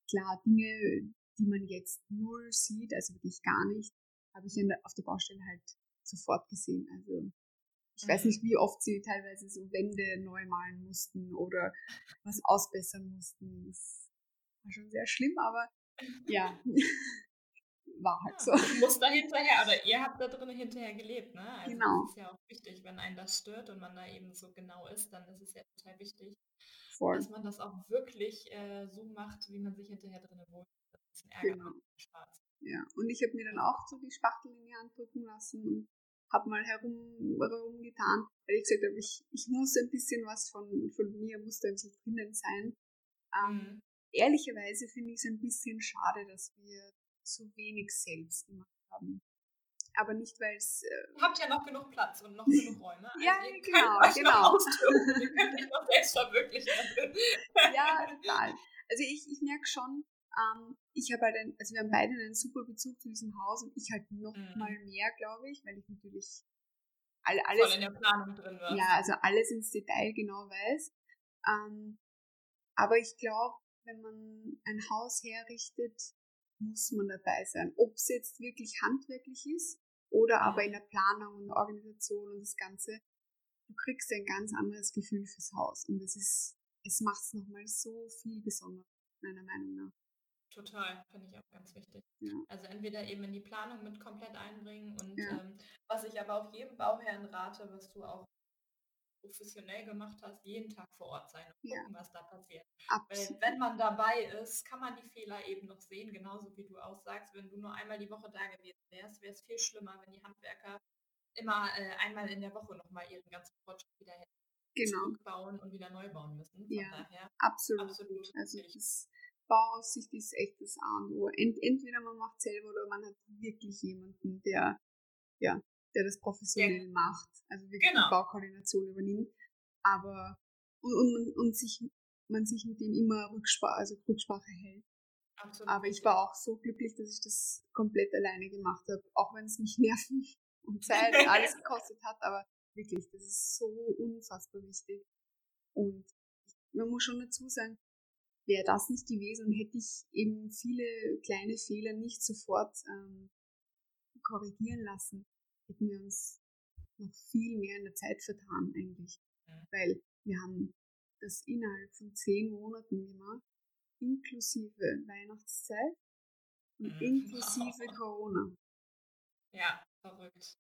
klar, Dinge, die man jetzt null sieht, also wirklich gar nicht, habe ich in der, auf der Baustelle halt sofort gesehen. Also ich weiß nicht, wie oft sie teilweise so Wände neu malen mussten oder was ausbessern mussten. Das war schon sehr schlimm, aber ja, war halt so. Du musst da hinterher, oder ihr habt da drin hinterher gelebt, ne? Also Genau. Das ist ja auch wichtig, wenn einen das stört und man da eben so genau ist, dann ist es ja total wichtig, Voll. dass man das auch wirklich äh, so macht, wie man sich hinterher drin wohnt. Das ist ein Ärger Genau. Spaß. Ja, und ich habe mir dann auch so die Spachtel in die Hand drücken lassen und habe mal herum, herumgetan, weil ich gesagt habe, ich, ich muss ein bisschen was von, von mir, muss da ein bisschen drinnen sein. Ähm, Mhm. Ehrlicherweise finde ich es ein bisschen schade, dass wir zu wenig selbst gemacht haben. Aber nicht, weil es äh, Ihr habt ja noch genug Platz und noch genug Räume. Also Ja, ihr könnt genau, euch genau. Noch austoben. ihr könnt euch noch selbst verwirklichen. ja, total. Also ich, ich merke schon, ähm, ich habe halt ein, also wir haben beide einen super Bezug zu diesem Haus und ich halt noch Mhm. mal mehr, glaube ich, weil ich natürlich all, Voll alles, in der Planung drin wirst. ja, also alles ins Detail genau weiß. Ähm, aber ich glaube, wenn man ein Haus herrichtet, muss man dabei sein. Ob es jetzt wirklich handwerklich ist oder aber in der Planung und Organisation und das Ganze, du kriegst ein ganz anderes Gefühl fürs Haus. Und es ist, es macht es nochmal so viel besonderer, meiner Meinung nach. Total, finde ich auch ganz wichtig. Ja. Also entweder eben in die Planung mit komplett einbringen und Ja. ähm, was ich aber auch jedem Bauherrn rate, was du auch professionell gemacht hast, jeden Tag vor Ort sein und Ja. gucken, was da passiert. Weil wenn man dabei ist, kann man die Fehler eben noch sehen, genauso wie du auch sagst, wenn du nur einmal die Woche da gewesen wärst, wäre es viel schlimmer, wenn die Handwerker immer äh, einmal in der Woche nochmal ihren ganzen Fortschritt wieder hätten Genau, zurückbauen und wieder neu bauen müssen. Von Ja. daher absolut. absolut. Also das Bauaussicht ist echt das A und O. Ent, entweder man macht selber oder man hat wirklich jemanden, der, ja, der das professionell macht, also wirklich Genau. die Baukoordination übernimmt. Aber und, und, und sich man sich mit dem immer Rücksprache, also Rücksprache hält. absolut Aber ich war auch so glücklich, dass ich das komplett alleine gemacht habe, auch wenn es mich Nerven und Zeit und alles gekostet hat, aber wirklich, das ist so unfassbar wichtig. Und man muss schon dazu sagen, wäre das nicht gewesen und hätte ich eben viele kleine Fehler nicht sofort ähm, korrigieren lassen, hätten wir uns noch viel mehr in der Zeit vertan eigentlich. Mhm. Weil wir haben das innerhalb von zehn Monaten gemacht, inklusive Weihnachtszeit und Mhm. inklusive Corona. Ja, verrückt.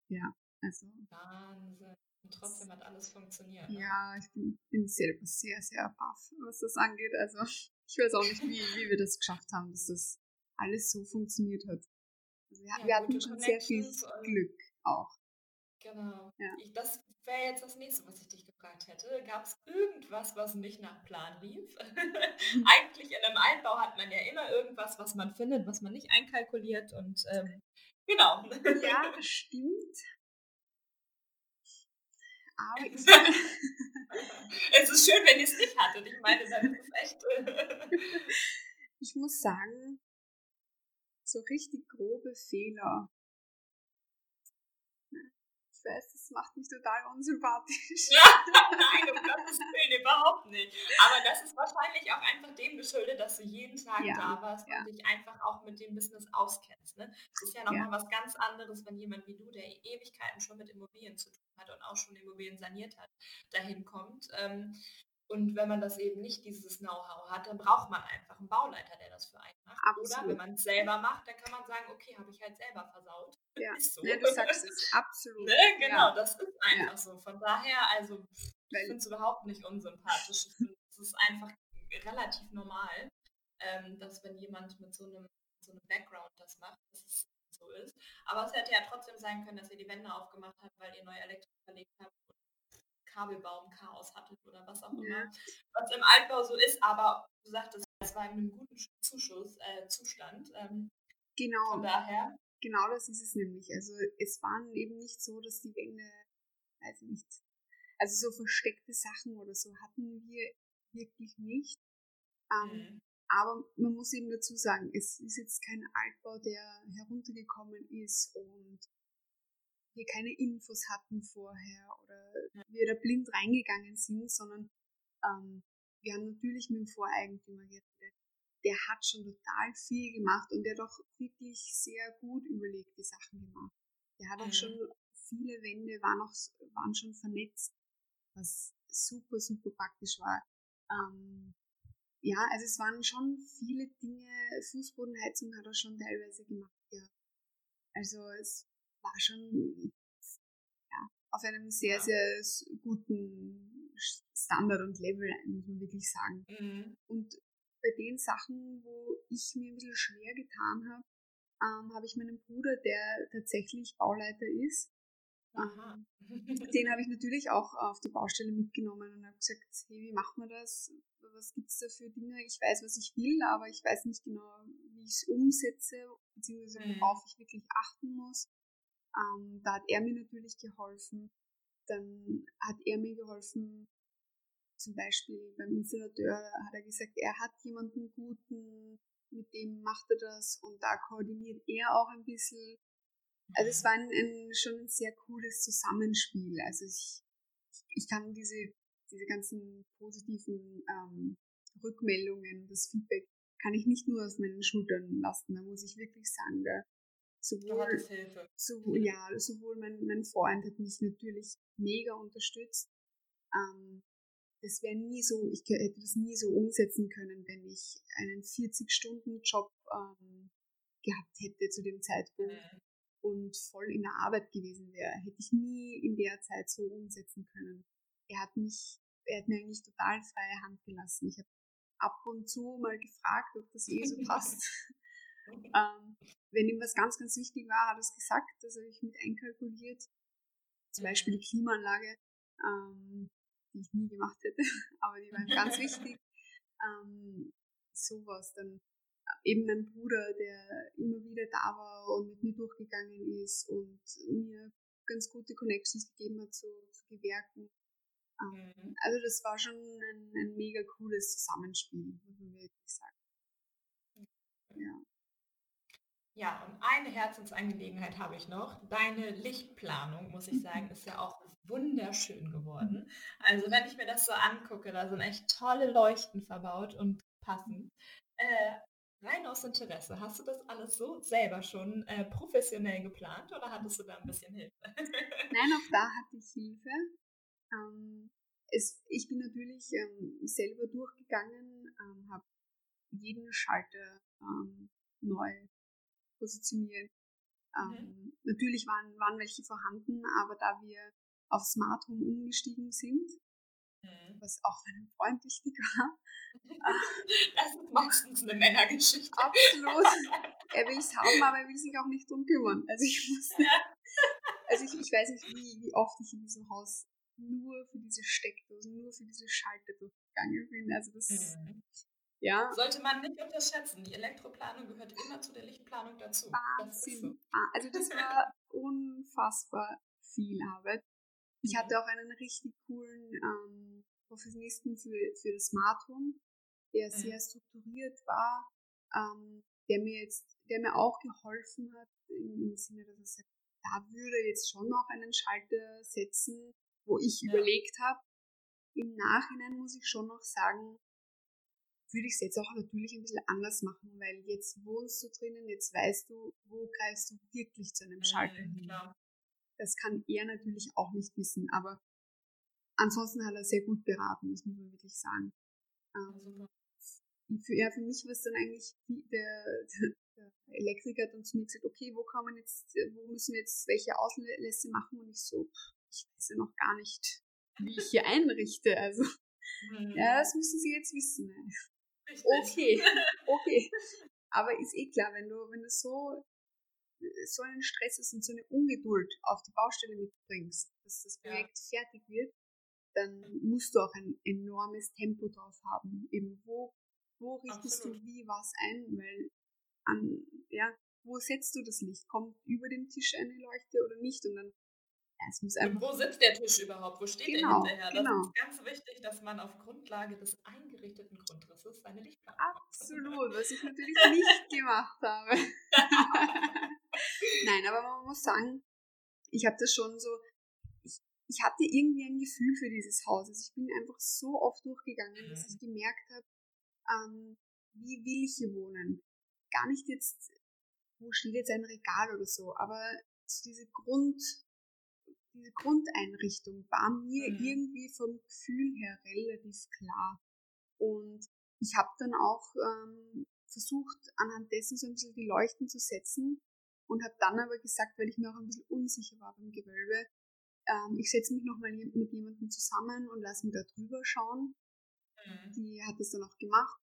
Also Wahnsinn. Und trotzdem hat alles funktioniert. Ne? ja, ich bin, bin selber sehr, sehr baff, was das angeht. Also ich weiß auch nicht, wie, wie wir das geschafft haben, dass das alles so funktioniert hat. Also wir, Ja, wir hatten schon sehr viel Glück auch. Genau. Ja. Ich, das wäre jetzt das nächste, was ich dich gefragt hätte. Gab es irgendwas, was nicht nach Plan lief? Eigentlich in einem Altbau hat man ja immer irgendwas, was man findet, was man nicht einkalkuliert und ähm, genau. Ja, stimmt. Aber es ist schön, wenn ihr es nicht hattet. Ich meine, dann ist es echt. ich muss sagen, so richtig grobe Fehler. Ich weiß, das macht mich total unsympathisch. Nein, um Gottes Willen, überhaupt nicht. Aber das ist wahrscheinlich auch einfach dem geschuldet, dass du jeden Tag Ja, da warst ja. und dich einfach auch mit dem Business auskennst. Ne? Das ist ja nochmal Ja. was ganz anderes, wenn jemand wie du, der Ewigkeiten schon mit Immobilien zu tun hat und auch schon Immobilien saniert hat, dahin kommt. Ähm, und wenn man das eben nicht dieses Know-how hat, dann braucht man einfach einen Bauleiter, der das für einen macht. Oder Absolut. wenn man es selber macht, dann kann man sagen, okay, habe ich halt selber versaut. Ja. Ist so. Ja, du sagst es, absolut. Ne, genau, Ja. das ist einfach so. Von daher, also ich finde es überhaupt nicht unsympathisch. Es ist einfach relativ normal, ähm, dass wenn jemand mit so einem, so einem Background das macht, dass es so ist. Aber es hätte ja trotzdem sein können, dass ihr die Wände aufgemacht habt, weil ihr neue Elektrik verlegt habt und Kabelbaum Chaos hattet oder was auch Ja. immer. Was im Altbau so ist, aber du sagtest, es war in einem guten Zuschuss, äh, Zustand. Ähm, Genau, von daher, genau das ist es nämlich. Also es waren eben nicht so, dass die Wände, weiß ich nicht, also so versteckte Sachen oder so hatten wir wirklich nicht. Ähm, mh, Aber man muss eben dazu sagen, es ist jetzt kein Altbau, der heruntergekommen ist und wir keine Infos hatten vorher oder wir da blind reingegangen sind, sondern ähm, wir haben natürlich mit dem Voreigentümer geredet. Der hat schon total viel gemacht und der hat auch wirklich sehr gut überlegt die Sachen gemacht. Der hat auch Mhm. schon viele Wände waren auch waren schon vernetzt, was super super praktisch war. Ähm, ja, also es waren schon viele Dinge, Fußbodenheizung hat er schon teilweise gemacht, ja. Also es war schon ja, auf einem sehr, sehr guten Standard und Level, muss man wirklich sagen. mh, Und bei den Sachen, wo ich mir ein bisschen schwer getan habe, ähm, habe ich meinen Bruder, der tatsächlich Bauleiter ist, aha. den habe ich natürlich auch auf die Baustelle mitgenommen und habe gesagt, hey, wie machen wir das? Was gibt's da für Dinge? Ich weiß, was ich will, aber ich weiß nicht genau, wie ich es umsetze, beziehungsweise Mhm. worauf ich wirklich achten muss. Ähm, da hat er mir natürlich geholfen. Dann hat er mir geholfen, zum Beispiel beim Installateur hat er gesagt, er hat jemanden guten, mit dem macht er das und da koordiniert er auch ein bisschen. Also es war ein, ein, schon ein sehr cooles Zusammenspiel. Also ich, ich kann diese, diese ganzen positiven ähm, Rückmeldungen, das Feedback kann ich nicht nur auf meinen Schultern lasten. Da muss ich wirklich sagen, da sowohl, sowohl, ja, sowohl mein, mein Freund hat mich natürlich mega unterstützt. Ähm, das wäre nie so, ich hätte das nie so umsetzen können, wenn ich einen 40-Stunden-Job ähm, gehabt hätte zu dem Zeitpunkt mhm. und voll in der Arbeit gewesen wäre. Hätte ich nie in der Zeit so umsetzen können. Er hat mich, er hat mir eigentlich total freie Hand gelassen. Ich habe ab und zu mal gefragt, ob das eh so passt. Ähm, wenn ihm was ganz, ganz wichtig war, hat er es gesagt, das habe ich mit einkalkuliert. Zum Beispiel die Klimaanlage. Ähm, die ich nie gemacht hätte, aber die waren ganz wichtig. Ähm, sowas. Dann eben mein Bruder, der immer wieder da war und mit mir durchgegangen ist und mir ganz gute Connections gegeben hat zu, zu Gewerken. Ähm, mhm. Also das war schon ein, ein mega cooles Zusammenspiel, muss man wirklich sagen. Ja. Ja, und eine Herzensangelegenheit habe ich noch. Deine Lichtplanung, muss ich sagen, ist ja auch wunderschön geworden. Also wenn ich mir das so angucke, da sind echt tolle Leuchten verbaut und passend. Äh, rein aus Interesse, hast du das alles so selber schon äh, professionell geplant oder hattest du da ein bisschen Hilfe? Nein, auch da hatte ich Hilfe. Ähm, es, ich bin natürlich ähm, selber durchgegangen, ähm, habe jeden Schalter ähm, neu positioniert. Mhm. Ähm, natürlich waren, waren welche vorhanden, aber da wir auf Smart Home umgestiegen sind, mhm. was auch meinem Freund wichtig war. das ist meistens eine Männergeschichte. Absolut. Er will es haben, aber er will sich auch nicht drum kümmern. Also ich muss, also ich, ich weiß nicht, wie, wie oft ich in diesem Haus nur für diese Steckdosen, nur für diese Schalter durchgegangen bin. Also das, mhm. Ja. Sollte man nicht unterschätzen. Die Elektroplanung gehört immer zu der Lichtplanung dazu. Wahnsinn. So. Ah, also das war unfassbar viel Arbeit. Ich hatte mhm. auch einen richtig coolen ähm, Professionisten für, für das Smart Home, der mhm. sehr strukturiert war, ähm, der mir jetzt, der mir auch geholfen hat, im, im Sinne, dass er sagt, da würde jetzt schon noch einen Schalter setzen, wo ich ja. überlegt habe. Im Nachhinein muss ich schon noch sagen, würde ich es jetzt auch natürlich ein bisschen anders machen, weil jetzt wohnst du drinnen, jetzt weißt du, wo greifst du wirklich zu einem Schalter hin. Das kann er natürlich auch nicht wissen, aber ansonsten hat er sehr gut beraten, das muss man wirklich sagen. Ähm, für, ja, für mich war es dann eigentlich der, der Elektriker hat dann zu mir gesagt, okay, wo kann man jetzt, wo müssen wir jetzt welche Auslässe machen? Und ich so, ich weiß ja noch gar nicht, wie ich hier einrichte. Also, mhm. ja, das müssen Sie jetzt wissen. Okay, okay. Aber ist eh klar, wenn du, wenn du so, so einen Stress hast und so eine Ungeduld auf die Baustelle mitbringst, dass das Projekt ja. fertig wird, dann musst du auch ein enormes Tempo drauf haben. Eben wo, wo richtest Absolut. du wie was ein, weil an, ja, wo setzt du das Licht? Kommt über dem Tisch eine Leuchte oder nicht? Und dann es muss einfach wo sitzt der Tisch überhaupt? Wo steht genau, der hinterher? Genau. Das ist ganz wichtig, dass man auf Grundlage des eingerichteten Grundrisses seine Lichtplanung Absolut, was ich natürlich nicht gemacht habe. Nein, aber man muss sagen, ich habe das schon so, ich, ich hatte irgendwie ein Gefühl für dieses Haus. Also ich bin einfach so oft durchgegangen, mhm. dass ich gemerkt habe, ähm, wie will ich hier wohnen? Gar nicht jetzt, wo steht jetzt ein Regal oder so, aber so diese Grund, diese Grundeinrichtung war mir mhm. irgendwie vom Gefühl her relativ klar. Und ich habe dann auch ähm, versucht, anhand dessen so ein bisschen die Leuchten zu setzen und habe dann aber gesagt, weil ich mir auch ein bisschen unsicher war beim Gewölbe, ähm, ich setze mich nochmal mit jemandem zusammen und lasse mir da drüber schauen. Mhm. Die hat das dann auch gemacht,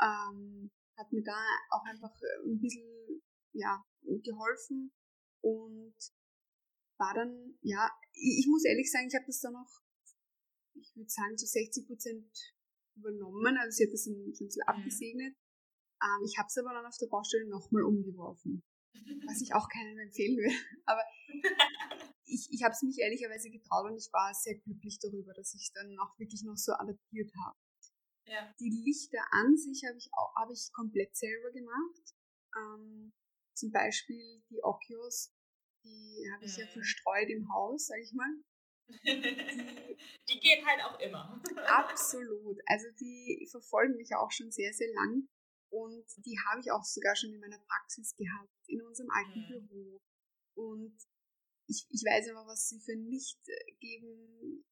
ähm, hat mir da auch einfach ein bisschen ja, geholfen und war dann, ja, ich, muss ehrlich sagen, ich habe das dann auch, ich würde sagen, zu 60 Prozent übernommen. Also sie hat das ein, ein bisschen mhm. abgesegnet. Ähm, ich habe es aber dann auf der Baustelle nochmal umgeworfen. Was ich auch keinem empfehlen will. Aber ich, ich habe es mich ehrlicherweise getraut und ich war sehr glücklich darüber, dass ich dann auch wirklich noch so adaptiert habe. Ja. Die Lichter an sich habe ich, auch, hab ich komplett selber gemacht. Ähm, zum Beispiel die Okios die habe ich ja mhm. verstreut im Haus, sag ich mal. die gehen halt auch immer. Absolut. Also die verfolgen mich auch schon sehr, sehr lang. Und die habe ich auch sogar schon in meiner Praxis gehabt, in unserem alten mhm. Büro. Und ich, ich weiß aber, was sie für ein Licht äh, geben,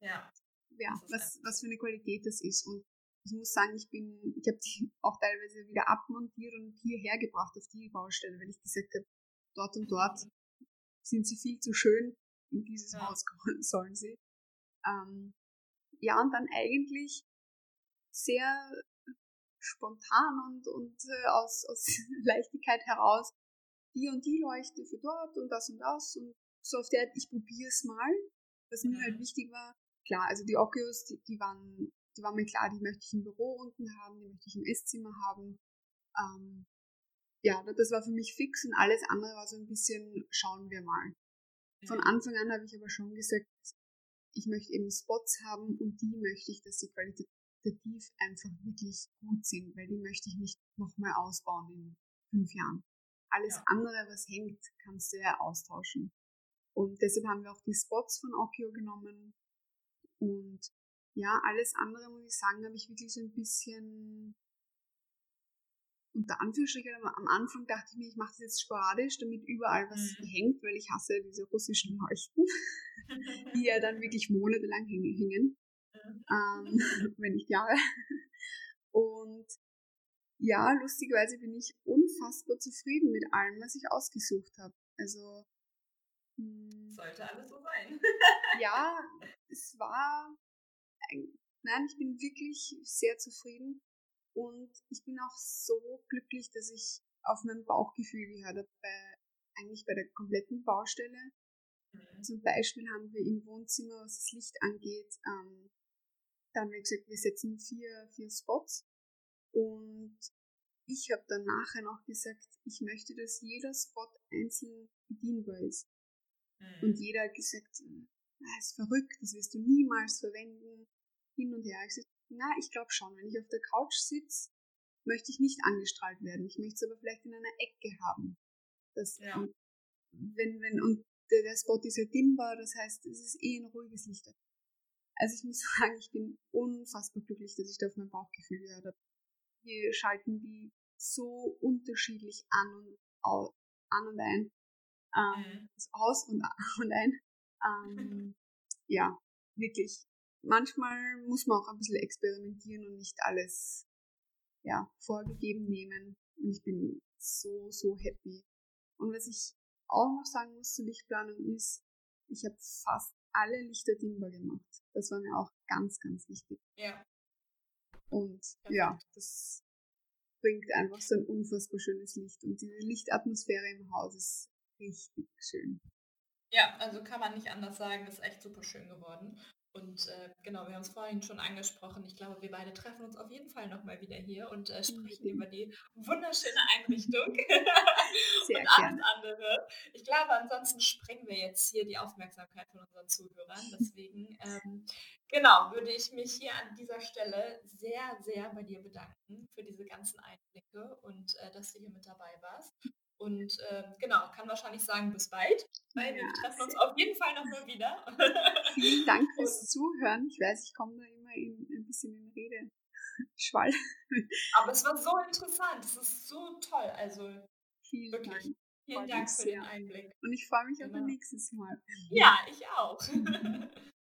ja, ja was, was für eine Qualität das ist. Und ich muss sagen, ich bin, ich habe die auch teilweise wieder abmontiert und hierher gebracht auf die Baustelle, weil ich gesagt habe, dort und dort sind sie viel zu schön, in dieses ja. Haus kommen sollen sie. Ähm, ja, und dann eigentlich sehr spontan und, und äh, aus, aus Leichtigkeit heraus die und die Leuchte für dort und das und das und so auf der Art, ich probiere es mal. Was mir halt mhm. wichtig war, klar, also die Oculus, die, die waren, die waren mir klar, die möchte ich im Büro unten haben, die möchte ich im Esszimmer haben. Ähm, ja, das war für mich fix und alles andere war so ein bisschen, schauen wir mal. Von Anfang an habe ich aber schon gesagt, ich möchte eben Spots haben und die möchte ich, dass sie qualitativ einfach wirklich gut sind, weil die möchte ich nicht nochmal ausbauen in fünf Jahren. Alles ja. andere, was hängt, kannst du ja austauschen. Und deshalb haben wir auch die Spots von Okio genommen. Und ja, alles andere, muss ich sagen, habe ich wirklich so ein bisschen unter Anführungsstrichen, am Anfang dachte ich mir, ich mache das jetzt sporadisch, damit überall was mhm. hängt, weil ich hasse diese russischen Leuchten, die ja dann wirklich monatelang hängen, mhm. ähm, wenn nicht Jahre. Und ja, lustigerweise bin ich unfassbar zufrieden mit allem, was ich ausgesucht habe. Also hm, sollte alles so sein. ja, es war, nein, ich bin wirklich sehr zufrieden und ich bin auch so glücklich, dass ich auf mein Bauchgefühl gehört habe, bei, eigentlich bei der kompletten Baustelle. Mhm. Zum Beispiel haben wir im Wohnzimmer, was das Licht angeht, ähm, da haben wir gesagt, wir setzen vier, vier Spots. Und ich habe dann nachher noch gesagt, ich möchte, dass jeder Spot einzeln bedienbar ist. Mhm. Und jeder hat gesagt, das ah, ist verrückt, das wirst du niemals verwenden. Hin und her. Ich gesagt, na, ich glaube schon, wenn ich auf der Couch sitze, möchte ich nicht angestrahlt werden. Ich möchte es aber vielleicht in einer Ecke haben. Das, ja. wenn, wenn, und der, der Spot ist ja dimmbar, das heißt, es ist eh ein ruhiges Licht. Also ich muss sagen, ich bin unfassbar glücklich, dass ich da auf mein Bauchgefühl gehört habe. Wir schalten die so unterschiedlich an und aus, an und ein. Ähm, mhm. Aus und, und ein. Ähm, ja, wirklich manchmal muss man auch ein bisschen experimentieren und nicht alles ja, vorgegeben nehmen. Und ich bin so, so happy. Und was ich auch noch sagen muss zur Lichtplanung ist, ich habe fast alle Lichter dimmbar gemacht. Das war mir auch ganz, ganz wichtig. Ja. Und Perfekt. ja, das bringt einfach so ein unfassbar schönes Licht. Und diese Lichtatmosphäre im Haus ist richtig schön. Ja, also kann man nicht anders sagen, ist echt super schön geworden. Und äh, genau, wir haben es vorhin schon angesprochen. Ich glaube, wir beide treffen uns auf jeden Fall nochmal wieder hier und äh, sprechen mhm. über die wunderschöne Einrichtung und alles andere. Ich glaube, ansonsten sprengen wir jetzt hier die Aufmerksamkeit von unseren Zuhörern. Deswegen, ähm, genau, würde ich mich hier an dieser Stelle sehr, sehr bei dir bedanken für diese ganzen Einblicke und äh, dass du hier mit dabei warst. Und äh, genau, kann wahrscheinlich sagen, bis bald, weil ja, wir treffen uns auf jeden Fall noch mal wieder. Vielen Dank fürs Zuhören. Ich weiß, ich komme da immer in, ein bisschen in Rede. Schwall. Aber es war so interessant, es ist so toll. Also vielen wirklich, Dank. Vielen Dank für den Einblick. Und ich freue mich genau. auf ein nächstes Mal. Ja, ich auch.